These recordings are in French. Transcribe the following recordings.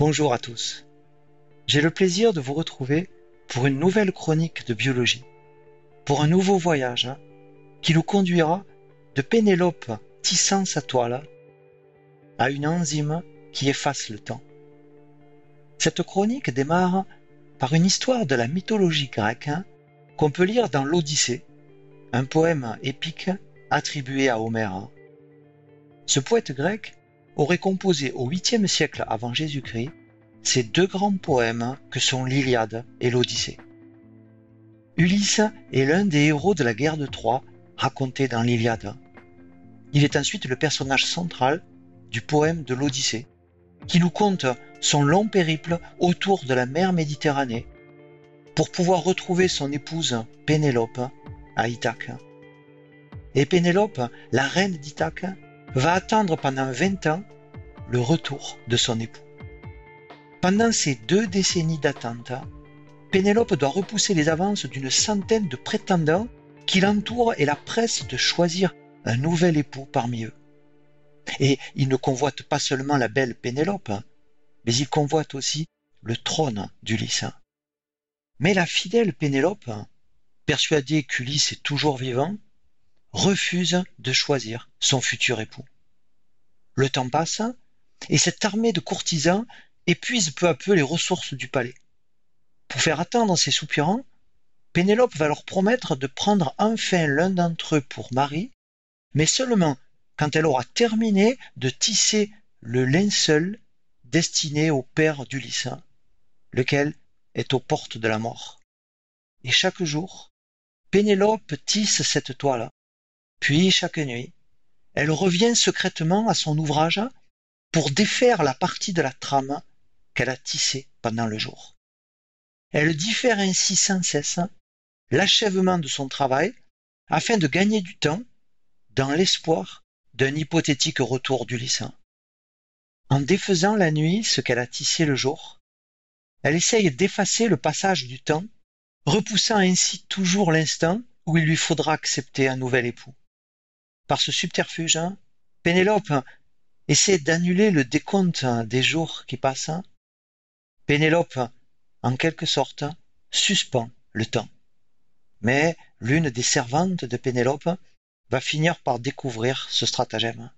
Bonjour à tous. J'ai le plaisir de vous retrouver pour une nouvelle chronique de biologie, pour un nouveau voyage hein, qui nous conduira de Pénélope tissant sa toile à une enzyme qui efface le temps. Cette chronique démarre par une histoire de la mythologie grecque hein, qu'on peut lire dans l'Odyssée, un poème épique attribué à Homère. Ce poète grec aurait composé au 8e siècle avant Jésus-Christ ces deux grands poèmes que sont l'Iliade et l'Odyssée. Ulysse est l'un des héros de la guerre de Troie racontée dans l'Iliade. Il est ensuite le personnage central du poème de l'Odyssée, qui nous conte son long périple autour de la mer Méditerranée pour pouvoir retrouver son épouse Pénélope à Ithaque. Et Pénélope, la reine d'Ithaque, va attendre pendant 20 ans le retour de son époux. Pendant ces deux décennies d'attente, Pénélope doit repousser les avances d'une centaine de prétendants qui l'entourent et la pressent de choisir un nouvel époux parmi eux. Et il ne convoite pas seulement la belle Pénélope, mais il convoite aussi le trône d'Ulysse. Mais la fidèle Pénélope, persuadée qu'Ulysse est toujours vivant, refuse de choisir son futur époux. Le temps passe, et cette armée de courtisans épuise peu à peu les ressources du palais. Pour faire attendre ses soupirants, Pénélope va leur promettre de prendre enfin l'un d'entre eux pour mari, mais seulement quand elle aura terminé de tisser le linceul destiné au père d'Ulysse, lequel est aux portes de la mort. Et chaque jour, Pénélope tisse cette toile, puis chaque nuit, elle revient secrètement à son ouvrage pour défaire la partie de la trame qu'elle a tissée pendant le jour. Elle diffère ainsi sans cesse l'achèvement de son travail afin de gagner du temps dans l'espoir d'un hypothétique retour d'Ulysse. En défaisant la nuit ce qu'elle a tissé le jour, elle essaye d'effacer le passage du temps, repoussant ainsi toujours l'instant où il lui faudra accepter un nouvel époux. Par ce subterfuge, Pénélope essaie d'annuler le décompte des jours qui passent. Pénélope, en quelque sorte, suspend le temps. Mais l'une des servantes de Pénélope va finir par découvrir ce stratagème.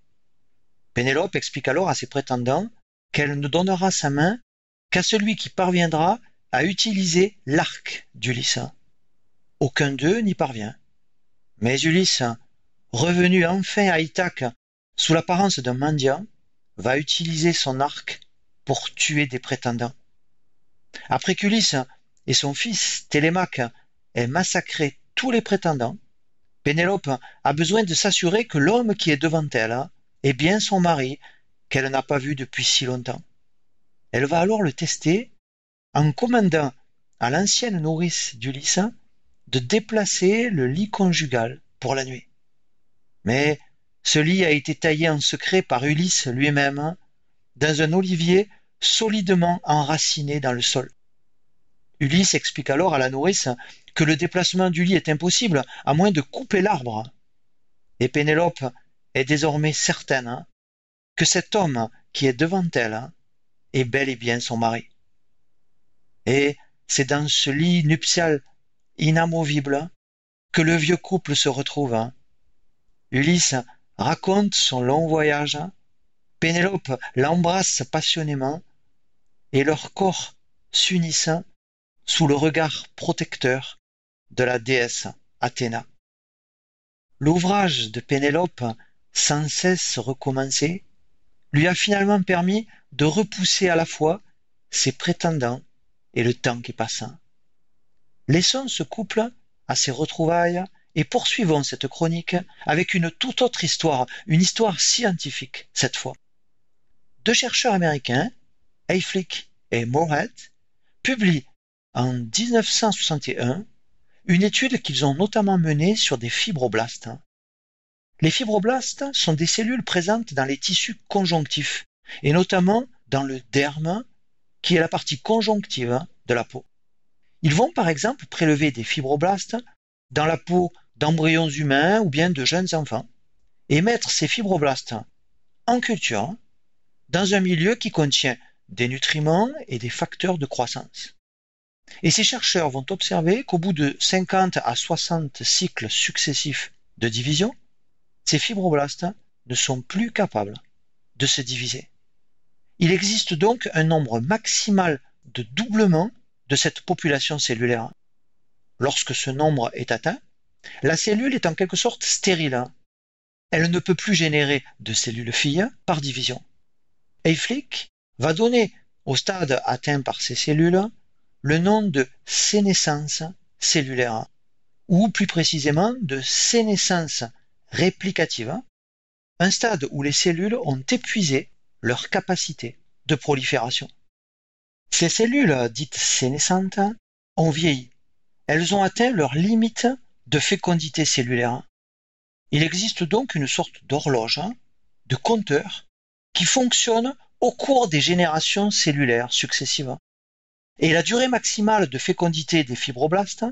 Pénélope explique alors à ses prétendants qu'elle ne donnera sa main qu'à celui qui parviendra à utiliser l'arc d'Ulysse. Aucun d'eux n'y parvient. Mais Ulysse revenu enfin à Ithaque sous l'apparence d'un mendiant, va utiliser son arc pour tuer des prétendants. Après qu'Ulysse et son fils Télémaque aient massacré tous les prétendants, Pénélope a besoin de s'assurer que l'homme qui est devant elle est bien son mari qu'elle n'a pas vu depuis si longtemps. Elle va alors le tester en commandant à l'ancienne nourrice d'Ulysse de déplacer le lit conjugal pour la nuit. Mais ce lit a été taillé en secret par Ulysse lui-même dans un olivier solidement enraciné dans le sol. Ulysse explique alors à la nourrice que le déplacement du lit est impossible à moins de couper l'arbre. Et Pénélope est désormais certaine que cet homme qui est devant elle est bel et bien son mari. Et c'est dans ce lit nuptial inamovible que le vieux couple se retrouve Ulysse raconte son long voyage, Pénélope l'embrasse passionnément, et leurs corps s'unissent sous le regard protecteur de la déesse Athéna. L'ouvrage de Pénélope, sans cesse recommencé, lui a finalement permis de repousser à la fois ses prétendants et le temps qui passe. Laissons ce couple à ses retrouvailles et poursuivons cette chronique avec une toute autre histoire, une histoire scientifique cette fois. Deux chercheurs américains, Hayflick et Moorhead, publient en 1961 une étude qu'ils ont notamment menée sur des fibroblastes. Les fibroblastes sont des cellules présentes dans les tissus conjonctifs et notamment dans le derme qui est la partie conjonctive de la peau. Ils vont par exemple prélever des fibroblastes dans la peau d'embryons humains ou bien de jeunes enfants, et mettre ces fibroblastes en culture dans un milieu qui contient des nutriments et des facteurs de croissance. Et ces chercheurs vont observer qu'au bout de 50 à 60 cycles successifs de division, ces fibroblastes ne sont plus capables de se diviser. Il existe donc un nombre maximal de doublement de cette population cellulaire. Lorsque ce nombre est atteint, la cellule est en quelque sorte stérile. Elle ne peut plus générer de cellules filles par division. Hayflick va donner au stade atteint par ces cellules le nom de sénescence cellulaire, ou plus précisément de sénescence réplicative, un stade où les cellules ont épuisé leur capacité de prolifération. Ces cellules dites sénescentes ont vieilli. Elles ont atteint leur limite de fécondité cellulaire. Il existe donc une sorte d'horloge, de compteur, qui fonctionne au cours des générations cellulaires successives. Et la durée maximale de fécondité des fibroblastes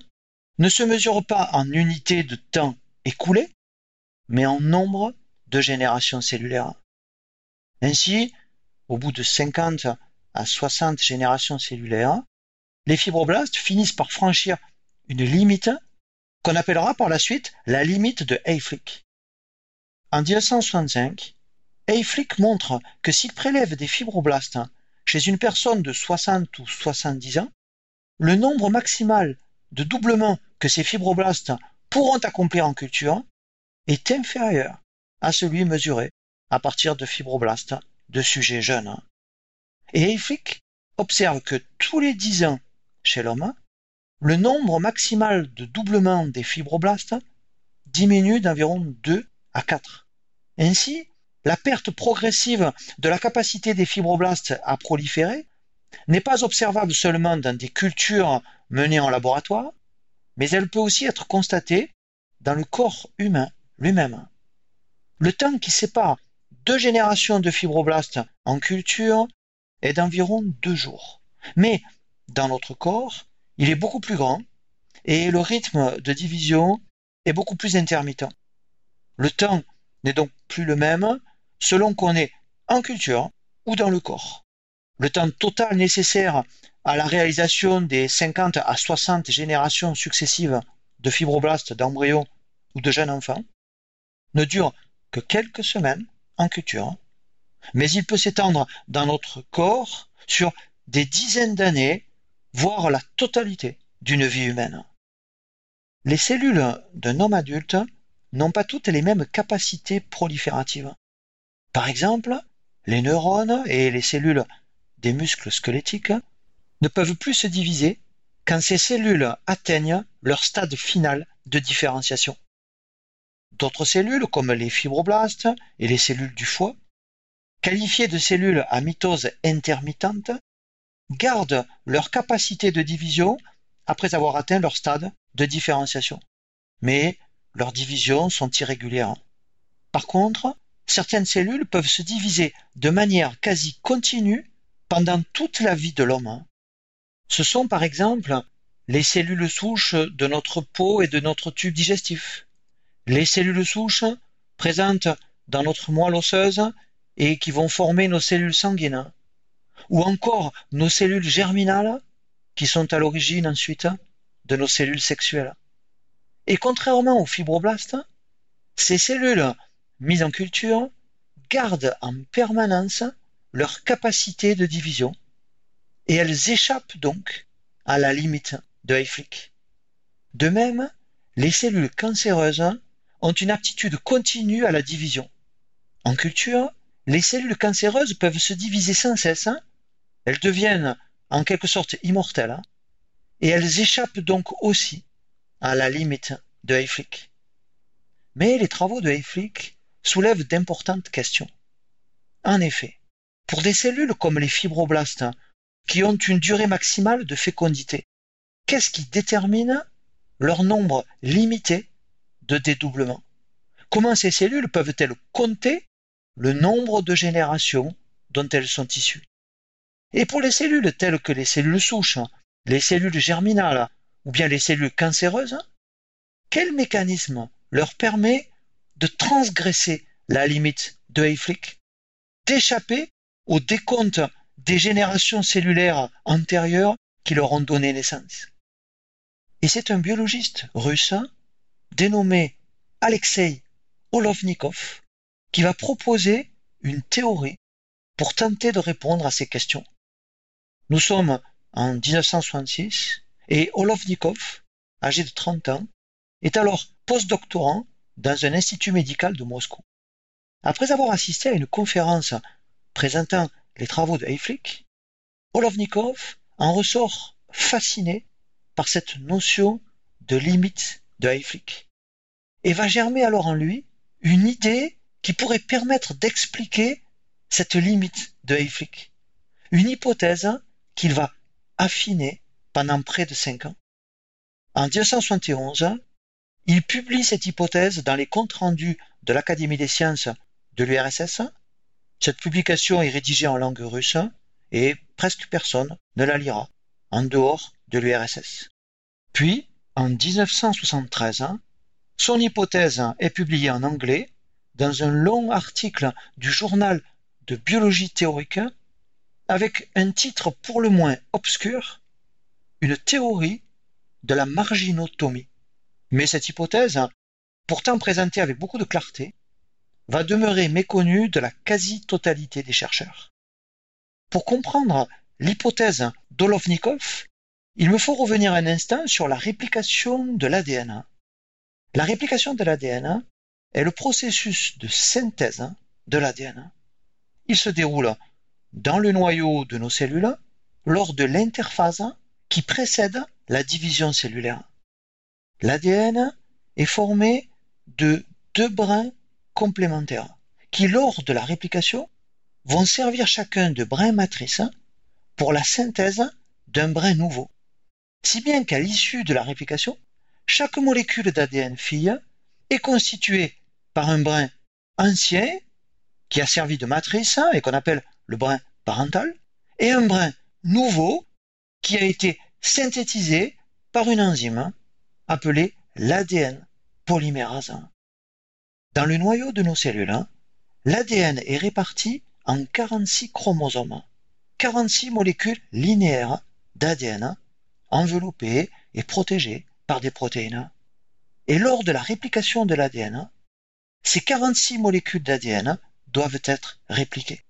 ne se mesure pas en unité de temps écoulé, mais en nombre de générations cellulaires. Ainsi, au bout de 50 à 60 générations cellulaires, les fibroblastes finissent par franchir une limite qu'on appellera par la suite la limite de Hayflick. En 1965, Hayflick montre que s'il prélève des fibroblastes chez une personne de 60 ou 70 ans, le nombre maximal de doublements que ces fibroblastes pourront accomplir en culture est inférieur à celui mesuré à partir de fibroblastes de sujets jeunes. Et Hayflick observe que tous les 10 ans chez l'homme, le nombre maximal de doublements des fibroblastes diminue d'environ 2 à 4. Ainsi, la perte progressive de la capacité des fibroblastes à proliférer n'est pas observable seulement dans des cultures menées en laboratoire, mais elle peut aussi être constatée dans le corps humain lui-même. Le temps qui sépare deux générations de fibroblastes en culture est d'environ deux jours. Mais dans notre corps, il est beaucoup plus grand et le rythme de division est beaucoup plus intermittent. Le temps n'est donc plus le même selon qu'on est en culture ou dans le corps. Le temps total nécessaire à la réalisation des 50 à 60 générations successives de fibroblastes d'embryons ou de jeunes enfants ne dure que quelques semaines en culture, mais il peut s'étendre dans notre corps sur des dizaines d'années, voire la totalité d'une vie humaine. Les cellules d'un homme adulte n'ont pas toutes les mêmes capacités prolifératives. Par exemple, les neurones et les cellules des muscles squelettiques ne peuvent plus se diviser quand ces cellules atteignent leur stade final de différenciation. D'autres cellules, comme les fibroblastes et les cellules du foie, qualifiées de cellules à mitose intermittente, gardent leur capacité de division après avoir atteint leur stade de différenciation. Mais leurs divisions sont irrégulières. Par contre, certaines cellules peuvent se diviser de manière quasi continue pendant toute la vie de l'homme. Ce sont par exemple les cellules souches de notre peau et de notre tube digestif, les cellules souches présentes dans notre moelle osseuse et qui vont former nos cellules sanguines, ou encore nos cellules germinales qui sont à l'origine ensuite de nos cellules sexuelles. Et contrairement aux fibroblastes, ces cellules mises en culture gardent en permanence leur capacité de division et elles échappent donc à la limite de Hayflick. De même, les cellules cancéreuses ont une aptitude continue à la division. En culture, les cellules cancéreuses peuvent se diviser sans cesse, elles deviennent en quelque sorte immortelles, et elles échappent donc aussi à la limite de Hayflick. Mais les travaux de Hayflick soulève d'importantes questions. En effet, pour des cellules comme les fibroblastes, qui ont une durée maximale de fécondité, qu'est-ce qui détermine leur nombre limité de dédoublements? Comment ces cellules peuvent-elles compter le nombre de générations dont elles sont issues? Et pour les cellules telles que les cellules souches, les cellules germinales ou bien les cellules cancéreuses, quel mécanisme leur permet de transgresser la limite de Hayflick, d'échapper au décompte des générations cellulaires antérieures qui leur ont donné naissance? Et c'est un biologiste russe dénommé Alexei Olovnikov qui va proposer une théorie pour tenter de répondre à ces questions. Nous sommes en 1966 et Olovnikov, âgé de 30 ans, est alors postdoctorant dans un institut médical de Moscou. Après avoir assisté à une conférence présentant les travaux de Hayflick, Olovnikov en ressort fasciné par cette notion de limite de Hayflick et va germer alors en lui une idée qui pourrait permettre d'expliquer cette limite de Hayflick. Une hypothèse qu'il va affiner pendant près de cinq ans. En 1971, il publie cette hypothèse dans les comptes rendus de l'Académie des sciences de l'URSS. Cette publication est rédigée en langue russe et presque personne ne la lira en dehors de l'URSS. Puis, en 1973, son hypothèse est publiée en anglais dans un long article du journal de biologie théorique avec un titre pour le moins obscur, une théorie de la marginotomie. Mais cette hypothèse, pourtant présentée avec beaucoup de clarté, va demeurer méconnue de la quasi-totalité des chercheurs. Pour comprendre l'hypothèse d'Olovnikov, il me faut revenir un instant sur la réplication de l'ADN. La réplication de l'ADN est le processus de synthèse de l'ADN. Il se déroule dans le noyau de nos cellules lors de l'interphase qui précède la division cellulaire. L'ADN est formé de deux brins complémentaires qui, lors de la réplication, vont servir chacun de brin matrice pour la synthèse d'un brin nouveau. Si bien qu'à l'issue de la réplication, chaque molécule d'ADN fille est constituée par un brin ancien qui a servi de matrice et qu'on appelle le brin parental, et un brin nouveau qui a été synthétisé par une enzyme appelée l'ADN polymérase. Dans le noyau de nos cellules, l'ADN est réparti en 46 chromosomes, 46 molécules linéaires d'ADN enveloppées et protégées par des protéines. Et lors de la réplication de l'ADN, ces 46 molécules d'ADN doivent être répliquées.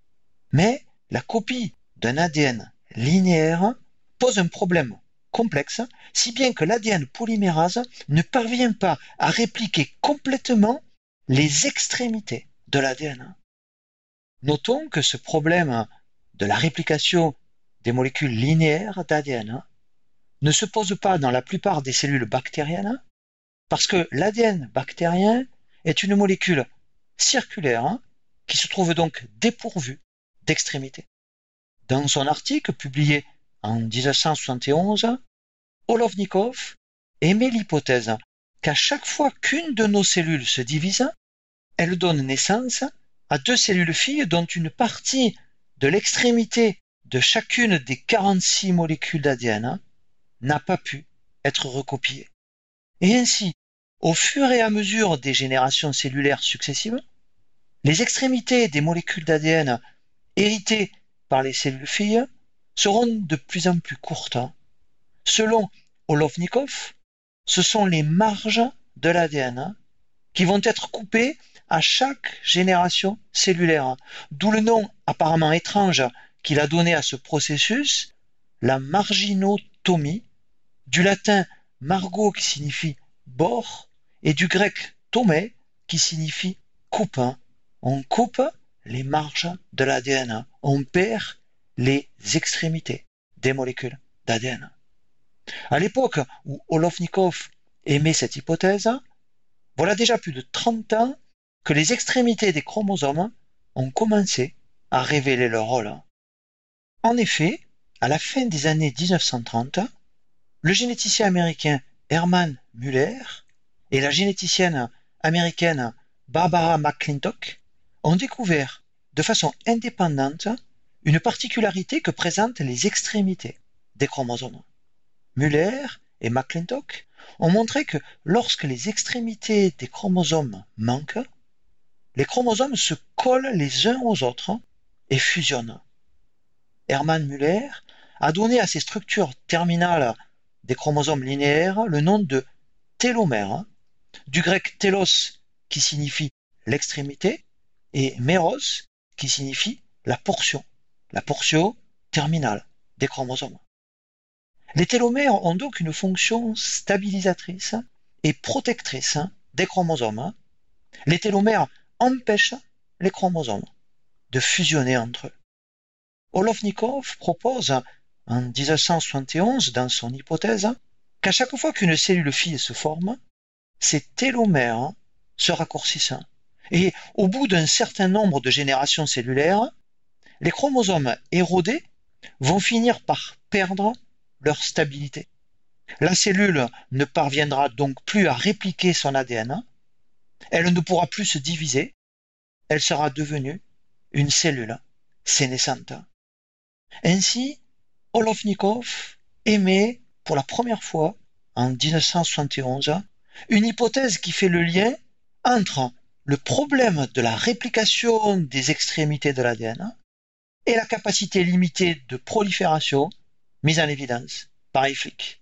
Mais la copie d'un ADN linéaire pose un problème complexe, si bien que l'ADN polymérase ne parvient pas à répliquer complètement les extrémités de l'ADN. Notons que ce problème de la réplication des molécules linéaires d'ADN ne se pose pas dans la plupart des cellules bactériennes, parce que l'ADN bactérien est une molécule circulaire qui se trouve donc dépourvue Dans son article publié en 1971, Olovnikov émet l'hypothèse qu'à chaque fois qu'une de nos cellules se divise, elle donne naissance à deux cellules filles dont une partie de l'extrémité de chacune des 46 molécules d'ADN n'a pas pu être recopiée. Et ainsi, au fur et à mesure des générations cellulaires successives, les extrémités des molécules d'ADN héritées par les cellules filles seront de plus en plus courtes. Selon Olovnikov, ce sont les marges de l'ADN qui vont être coupées à chaque génération cellulaire, d'où le nom apparemment étrange qu'il a donné à ce processus, la marginotomie, du latin margot qui signifie bord et du grec tomé qui signifie coupe. On coupe les marges de l'ADN, on perd les extrémités des molécules d'ADN. À l'époque où Olovnikov émet cette hypothèse, voilà déjà plus de 30 ans que les extrémités des chromosomes ont commencé à révéler leur rôle. En effet, à la fin des années 1930, le généticien américain Herman Muller et la généticienne américaine Barbara McClintock ont découvert de façon indépendante une particularité que présentent les extrémités des chromosomes. Muller et McClintock ont montré que lorsque les extrémités des chromosomes manquent, les chromosomes se collent les uns aux autres et fusionnent. Hermann Müller a donné à ces structures terminales des chromosomes linéaires le nom de télomère, du grec télos qui signifie l'extrémité et méros qui signifie la portion, la portion terminale des chromosomes. Les télomères ont donc une fonction stabilisatrice et protectrice des chromosomes. Les télomères empêchent les chromosomes de fusionner entre eux. Olovnikov propose en 1971 dans son hypothèse qu'à chaque fois qu'une cellule fille se forme, ces télomères se raccourcissent. Et au bout d'un certain nombre de générations cellulaires, les chromosomes érodés vont finir par perdre leur stabilité. La cellule ne parviendra donc plus à répliquer son ADN, elle ne pourra plus se diviser, elle sera devenue une cellule sénescente. Ainsi, Olovnikov émet pour la première fois en 1971 une hypothèse qui fait le lien entre le problème de la réplication des extrémités de l'ADN et la capacité limitée de prolifération mise en évidence par Eiflick.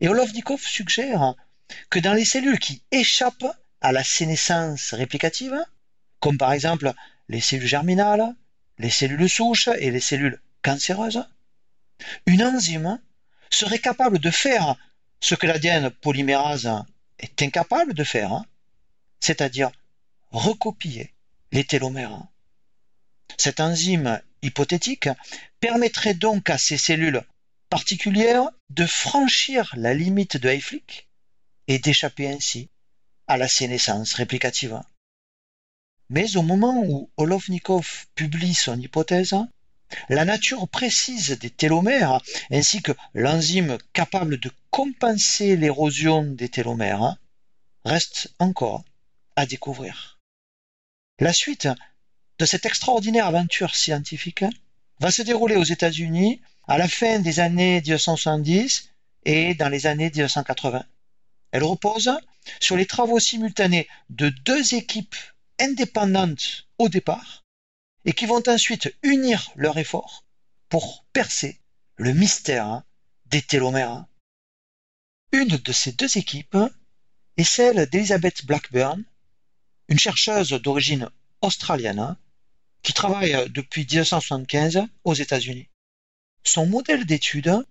Et Olovnikov suggère que dans les cellules qui échappent à la sénescence réplicative, comme par exemple les cellules germinales, les cellules souches et les cellules cancéreuses, une enzyme serait capable de faire ce que l'ADN polymérase est incapable de faire, c'est-à-dire recopier les télomères. Cette enzyme hypothétique permettrait donc à ces cellules particulières de franchir la limite de Hayflick et d'échapper ainsi à la sénescence réplicative. Mais au moment où Olovnikov publie son hypothèse, la nature précise des télomères ainsi que l'enzyme capable de compenser l'érosion des télomères reste encore à découvrir. La suite de cette extraordinaire aventure scientifique va se dérouler aux États-Unis à la fin des années 1970 et dans les années 1980. Elle repose sur les travaux simultanés de deux équipes indépendantes au départ et qui vont ensuite unir leurs efforts pour percer le mystère des télomères. Une de ces deux équipes est celle d'Elizabeth Blackburn, une chercheuse d'origine australienne qui travaille depuis 1975 aux États-Unis. Son modèle d'étude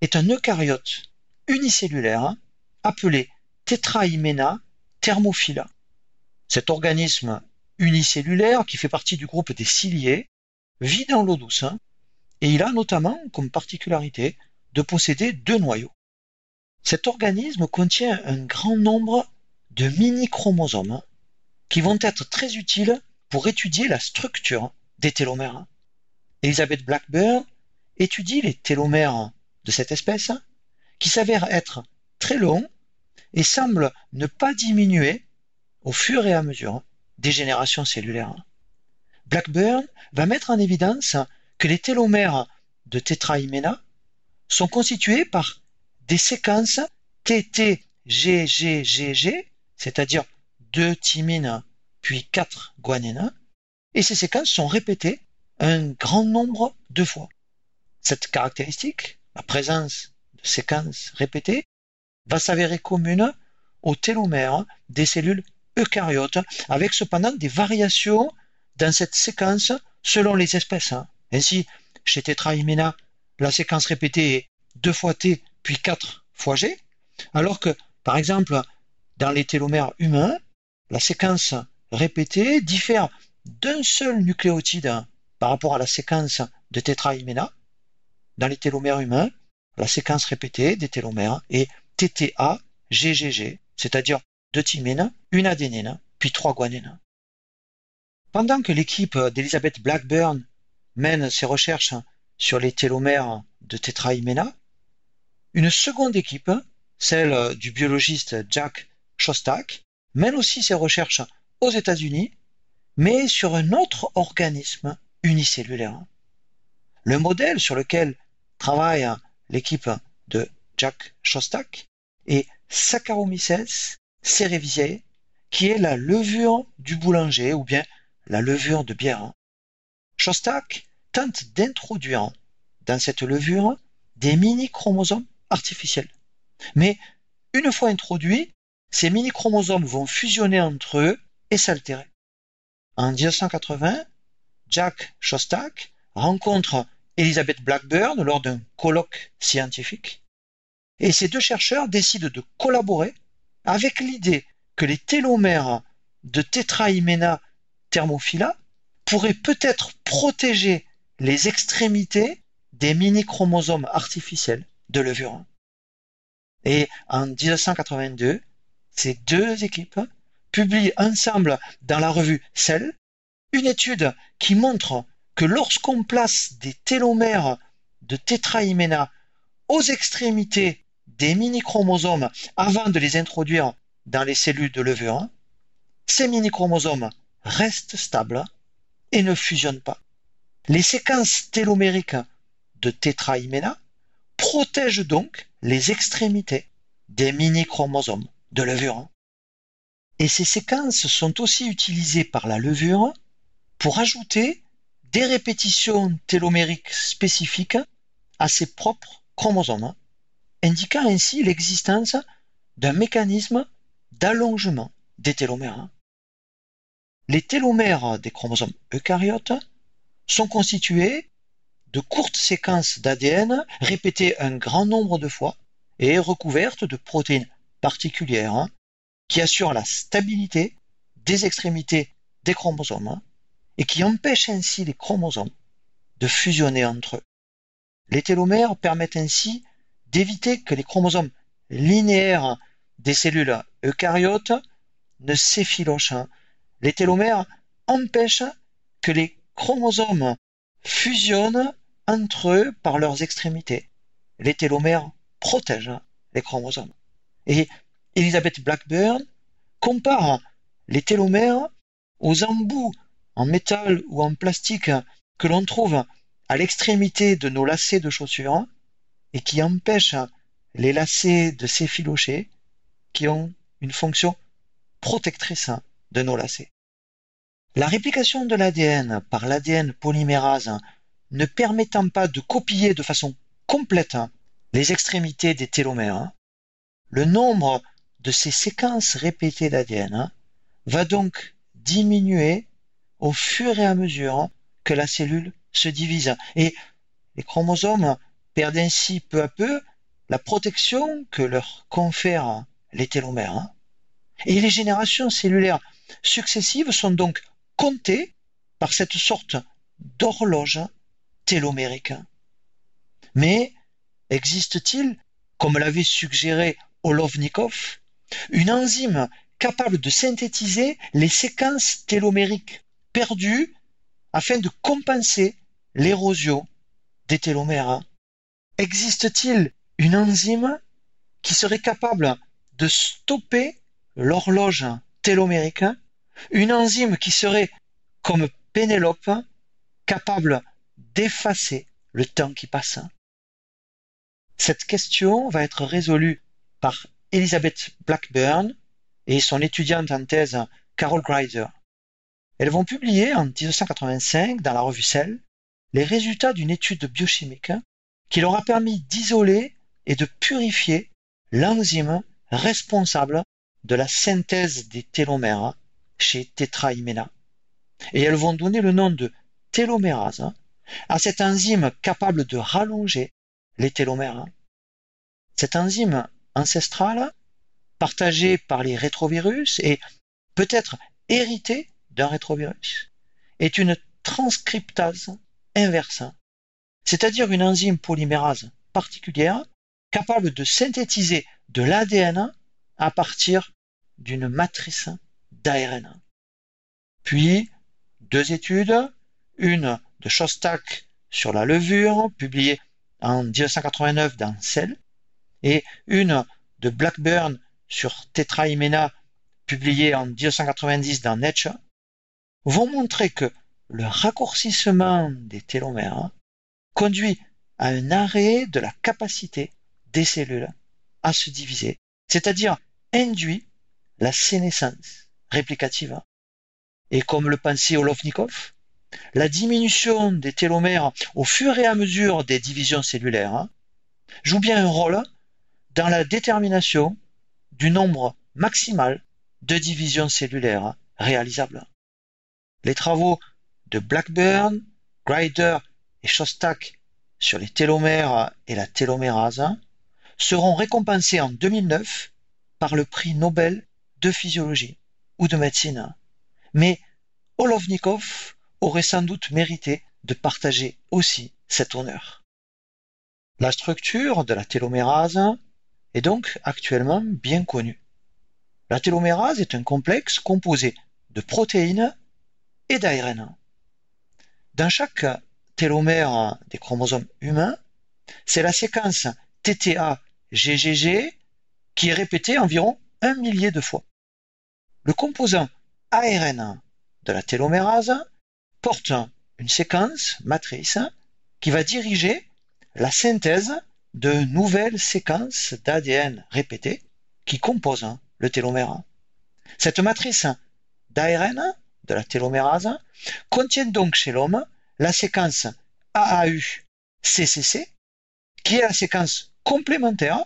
est un eucaryote unicellulaire appelé Tetrahymena thermophila. Cet organisme unicellulaire, qui fait partie du groupe des ciliés, vit dans l'eau douce et il a notamment comme particularité de posséder deux noyaux. Cet organisme contient un grand nombre de mini-chromosomes qui vont être très utiles pour étudier la structure des télomères. Elizabeth Blackburn étudie les télomères de cette espèce qui s'avèrent être très longs et semblent ne pas diminuer au fur et à mesure des générations cellulaires. Blackburn va mettre en évidence que les télomères de tétrahymena sont constitués par des séquences TTGGGG, c'est-à-dire deux thymines puis quatre guanines, et ces séquences sont répétées un grand nombre de fois. Cette caractéristique, la présence de séquences répétées, va s'avérer commune aux télomères des cellules eucaryotes, avec cependant des variations dans cette séquence selon les espèces. Ainsi, chez Tetrahymena, la séquence répétée est 2 fois T puis 4 fois G, alors que, par exemple, dans les télomères humains, la séquence répétée diffère d'un seul nucléotide par rapport à la séquence de Tetrahymena. Dans les télomères humains, la séquence répétée des télomères est TTA GGG, c'est-à-dire deux thymines, une adénine, puis trois guanines. Pendant que l'équipe d'Elizabeth Blackburn mène ses recherches sur les télomères de Tetrahymena, une seconde équipe, celle du biologiste Jack Shostak, mène aussi ses recherches aux États-Unis, mais sur un autre organisme unicellulaire. Le modèle sur lequel travaille l'équipe de Jack Shostak est Saccharomyces cerevisiae, qui est la levure du boulanger ou bien la levure de bière. Shostak tente d'introduire dans cette levure des mini-chromosomes artificiels. Mais une fois introduits, ces mini-chromosomes vont fusionner entre eux et s'altérer. En 1980, Jack Shostak rencontre Elizabeth Blackburn lors d'un colloque scientifique et ces deux chercheurs décident de collaborer avec l'idée que les télomères de Tetrahymena thermophila pourraient peut-être protéger les extrémités des mini-chromosomes artificiels de levure. Et en 1982, ces deux équipes publient ensemble dans la revue Cell une étude qui montre que lorsqu'on place des télomères de tétrahymena aux extrémités des mini-chromosomes avant de les introduire dans les cellules de levure, ces mini-chromosomes restent stables et ne fusionnent pas. Les séquences télomériques de tétrahymena protègent donc les extrémités des mini-chromosomes de levure. Et ces séquences sont aussi utilisées par la levure pour ajouter des répétitions télomériques spécifiques à ses propres chromosomes, indiquant ainsi l'existence d'un mécanisme d'allongement des télomères. Les télomères des chromosomes eucaryotes sont constitués de courtes séquences d'ADN répétées un grand nombre de fois et recouvertes de protéines particulières qui assurent la stabilité des extrémités des chromosomes et qui empêchent ainsi les chromosomes de fusionner entre eux. Les télomères permettent ainsi d'éviter que les chromosomes linéaires des cellules eucaryotes ne s'effilochent. Les télomères empêchent que les chromosomes fusionnent entre eux par leurs extrémités. Les télomères protègent les chromosomes. Et Elizabeth Blackburn compare les télomères aux embouts en métal ou en plastique que l'on trouve à l'extrémité de nos lacets de chaussures et qui empêchent les lacets de s'effilocher, qui ont une fonction protectrice de nos lacets. La réplication de l'ADN par l'ADN polymérase ne permettant pas de copier de façon complète les extrémités des télomères, le nombre de ces séquences répétées d'ADN va donc diminuer au fur et à mesure que la cellule se divise. Et les chromosomes perdent ainsi peu à peu la protection que leur confèrent les télomères. Et les générations cellulaires successives sont donc comptées par cette sorte d'horloge télomérique. Mais existe-t-il, comme l'avait suggéré Olovnikov, une enzyme capable de synthétiser les séquences télomériques perdu afin de compenser l'érosion des télomères. Existe-t-il une enzyme qui serait capable de stopper l'horloge télomérique? Une enzyme qui serait, comme Pénélope, capable d'effacer le temps qui passe Cette question va être résolue par Elizabeth Blackburn et son étudiante en thèse Carol Greiser. Elles vont publier en 1985 dans la revue Cell les résultats d'une étude biochimique qui leur a permis d'isoler et de purifier l'enzyme responsable de la synthèse des télomères chez Tetrahymena. Et elles vont donner le nom de télomérase à cette enzyme capable de rallonger les télomères. Cette enzyme ancestrale, partagée par les rétrovirus et peut-être héritée d'un rétrovirus est une transcriptase inverse, c'est-à-dire une enzyme polymérase particulière capable de synthétiser de l'ADN à partir d'une matrice d'ARN. Puis, deux études, une de Shostak sur la levure, publiée en 1989 dans Cell, et une de Blackburn sur Tetrahymena, publiée en 1990 dans Nature, vont montrer que le raccourcissement des télomères conduit à un arrêt de la capacité des cellules à se diviser, c'est-à-dire induit la sénescence réplicative. Et comme le pensait Olovnikov, la diminution des télomères au fur et à mesure des divisions cellulaires joue bien un rôle dans la détermination du nombre maximal de divisions cellulaires réalisables. Les travaux de Blackburn, Grider et Shostak sur les télomères et la télomérase seront récompensés en 2009 par le prix Nobel de physiologie ou de médecine. Mais Olovnikov aurait sans doute mérité de partager aussi cet honneur. La structure de la télomérase est donc actuellement bien connue. La télomérase est un complexe composé de protéines et d'ARN. Dans chaque télomère des chromosomes humains, c'est la séquence TTA-GGG qui est répétée environ un millier de fois. Le composant ARN de la télomérase porte une séquence matrice qui va diriger la synthèse de nouvelles séquences d'ADN répétées qui composent le télomère. Cette matrice d'ARN de la télomérase contient donc chez l'homme la séquence AAU-CCC qui est la séquence complémentaire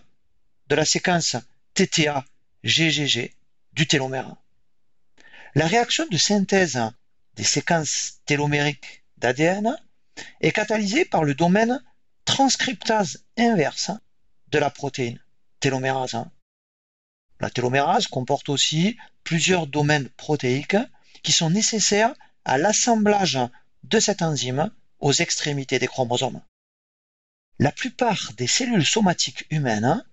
de la séquence TTA-GGG du télomère. La réaction de synthèse des séquences télomériques d'ADN est catalysée par le domaine transcriptase inverse de la protéine télomérase. La télomérase comporte aussi plusieurs domaines protéiques qui sont nécessaires à l'assemblage de cette enzyme aux extrémités des chromosomes. La plupart des cellules somatiques humaines,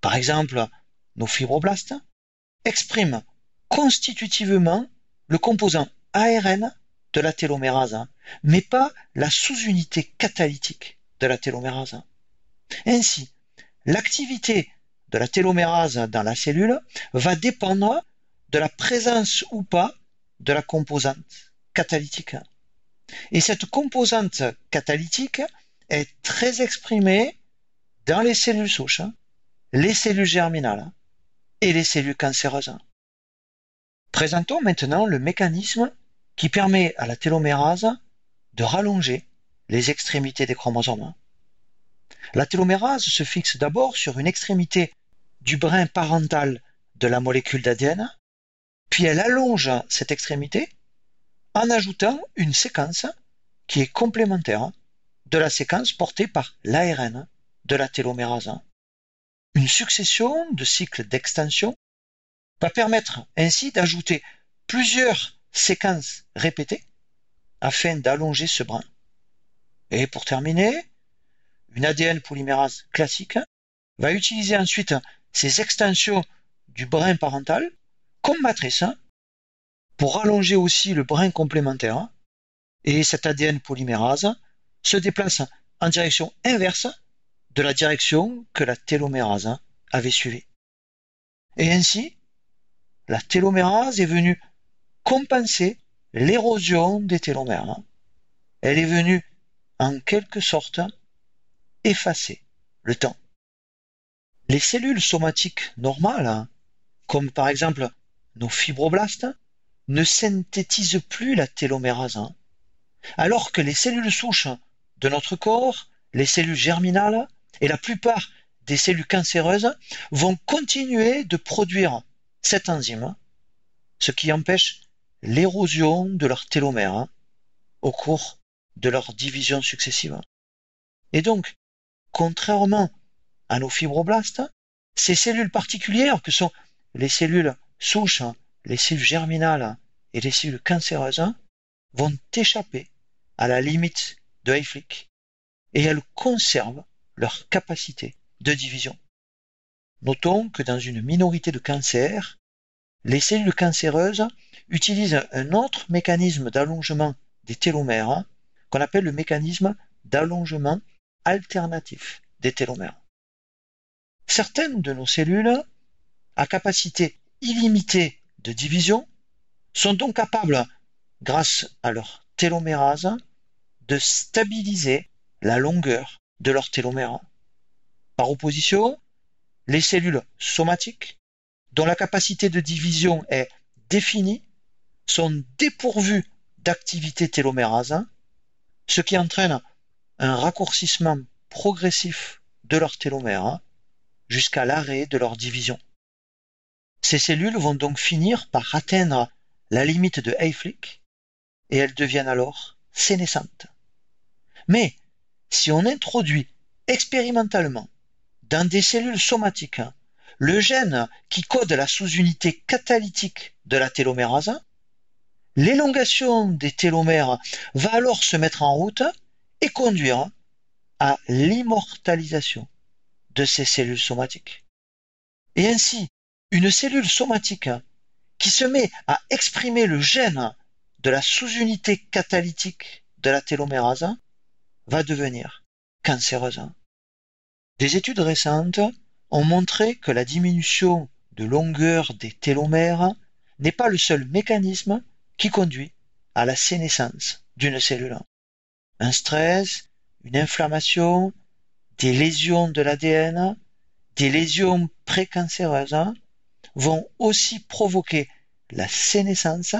par exemple nos fibroblastes, expriment constitutivement le composant ARN de la télomérase, mais pas la sous-unité catalytique de la télomérase. Ainsi, l'activité de la télomérase dans la cellule va dépendre de la présence ou pas de la composante catalytique. Et cette composante catalytique est très exprimée dans les cellules souches, les cellules germinales et les cellules cancéreuses. Présentons maintenant le mécanisme qui permet à la télomérase de rallonger les extrémités des chromosomes. La télomérase se fixe d'abord sur une extrémité du brin parental de la molécule d'ADN, puis elle allonge cette extrémité en ajoutant une séquence qui est complémentaire de la séquence portée par l'ARN de la télomérase. Une succession de cycles d'extension va permettre ainsi d'ajouter plusieurs séquences répétées afin d'allonger ce brin. Et pour terminer, une ADN polymérase classique va utiliser ensuite ces extensions du brin parental comme matrice pour allonger aussi le brin complémentaire et cet ADN polymérase se déplace en direction inverse de la direction que la télomérase avait suivie. Et ainsi, la télomérase est venue compenser l'érosion des télomères. Elle est venue, en quelque sorte, effacer le temps. Les cellules somatiques normales, comme par exemple nos fibroblastes, ne synthétisent plus la télomérase, alors que les cellules souches de notre corps, les cellules germinales et la plupart des cellules cancéreuses vont continuer de produire cette enzyme, ce qui empêche l'érosion de leurs télomères hein, au cours de leur division successive. Et donc, contrairement à nos fibroblastes, ces cellules particulières que sont les cellules souches, les cellules germinales et les cellules cancéreuses vont échapper à la limite de Hayflick et elles conservent leur capacité de division. Notons que dans une minorité de cancers, les cellules cancéreuses utilisent un autre mécanisme d'allongement des télomères qu'on appelle le mécanisme d'allongement alternatif des télomères. Certaines de nos cellules, à capacité illimitée de division, sont donc capables, grâce à leur télomérase, de stabiliser la longueur de leur télomère. Par opposition, les cellules somatiques, dont la capacité de division est définie, sont dépourvues d'activité télomérase, ce qui entraîne un raccourcissement progressif de leur télomère jusqu'à l'arrêt de leur division. Ces cellules vont donc finir par atteindre la limite de Hayflick et elles deviennent alors sénescentes. Mais si on introduit expérimentalement dans des cellules somatiques le gène qui code la sous-unité catalytique de la télomérase, l'élongation des télomères va alors se mettre en route et conduire à l'immortalisation de ces cellules somatiques. Et ainsi, une cellule somatique qui se met à exprimer le gène de la sous-unité catalytique de la télomérase va devenir cancéreuse. Des études récentes ont montré que la diminution de longueur des télomères n'est pas le seul mécanisme qui conduit à la sénescence d'une cellule. Un stress, une inflammation, des lésions de l'ADN, des lésions précancéreuses vont aussi provoquer la sénescence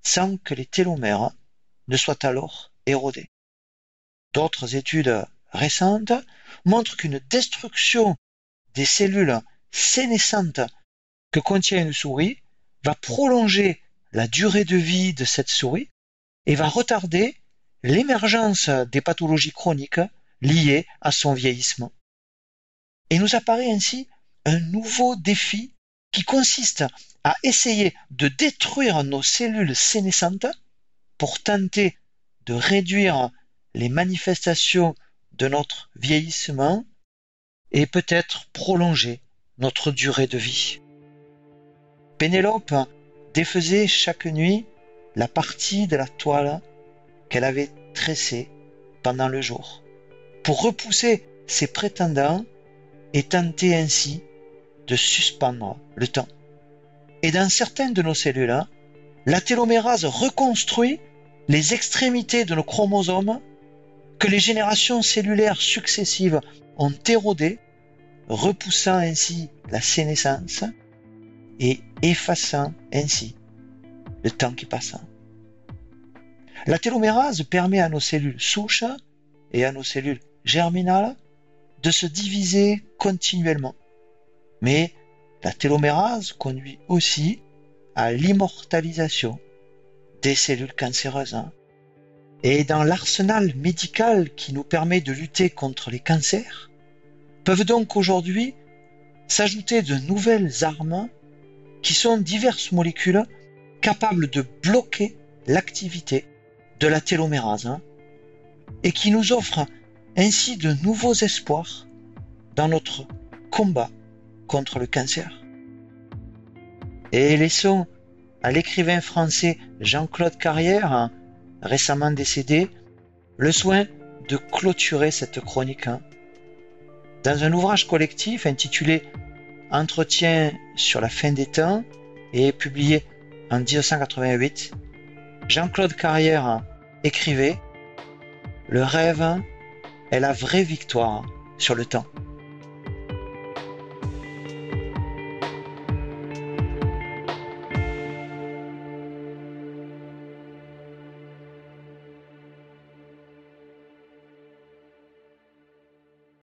sans que les télomères ne soient alors érodés. D'autres études récentes montrent qu'une destruction des cellules sénescentes que contient une souris va prolonger la durée de vie de cette souris et va retarder l'émergence des pathologies chroniques liées à son vieillissement. Et nous apparaît ainsi un nouveau défi qui consiste à essayer de détruire nos cellules sénescentes pour tenter de réduire les manifestations de notre vieillissement et peut-être prolonger notre durée de vie. Pénélope défaisait chaque nuit la partie de la toile qu'elle avait tressée pendant le jour, pour repousser ses prétendants et tenter ainsi de suspendre le temps. Et dans certaines de nos cellules, la télomérase reconstruit les extrémités de nos chromosomes que les générations cellulaires successives ont érodé, repoussant ainsi la sénescence et effaçant ainsi le temps qui passe. La télomérase permet à nos cellules souches et à nos cellules germinales de se diviser continuellement. Mais la télomérase conduit aussi à l'immortalisation des cellules cancéreuses et dans l'arsenal médical qui nous permet de lutter contre les cancers, peuvent donc aujourd'hui s'ajouter de nouvelles armes qui sont diverses molécules capables de bloquer l'activité de la télomérase hein, et qui nous offrent ainsi de nouveaux espoirs dans notre combat contre le cancer. Et laissons à l'écrivain français Jean-Claude Carrière hein, récemment décédé, le soin de clôturer cette chronique. Hein. Dans un ouvrage collectif intitulé Entretien sur la fin des temps et publié en 1988, Jean-Claude Carrière écrivait Le rêve est la vraie victoire sur le temps.